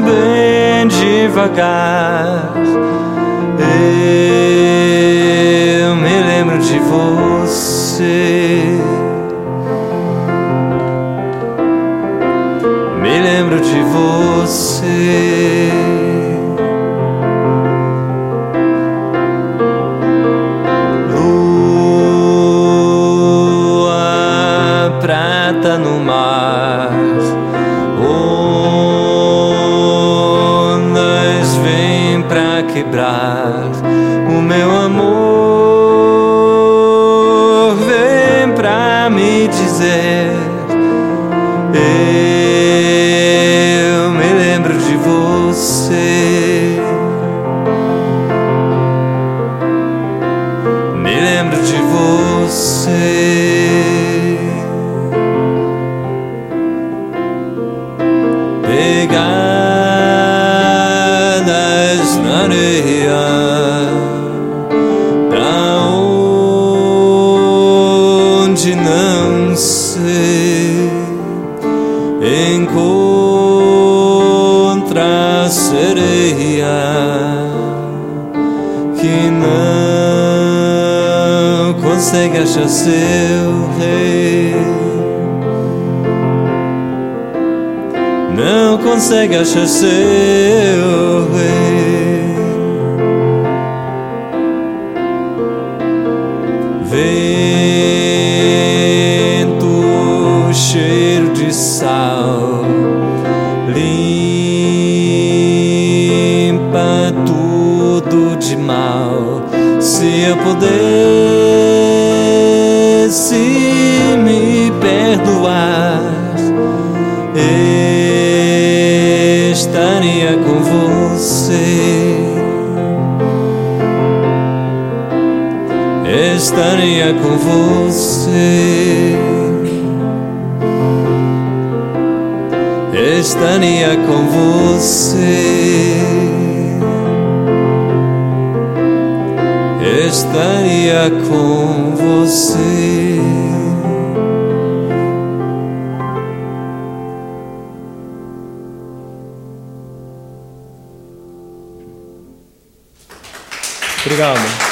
bem devagar. Eu me lembro de você. Me lembro de você. Lua prata no mar, pra quebrar o meu amor. Vem pra me dizer. Consegue achar seu rei. Não consegue achar seu rei. Vento, cheiro de sal, limpa tudo de mal. Se eu pudesse me perdoar, estaria com você. estaria com você. Estaria com você. Estaria com você. Obrigado.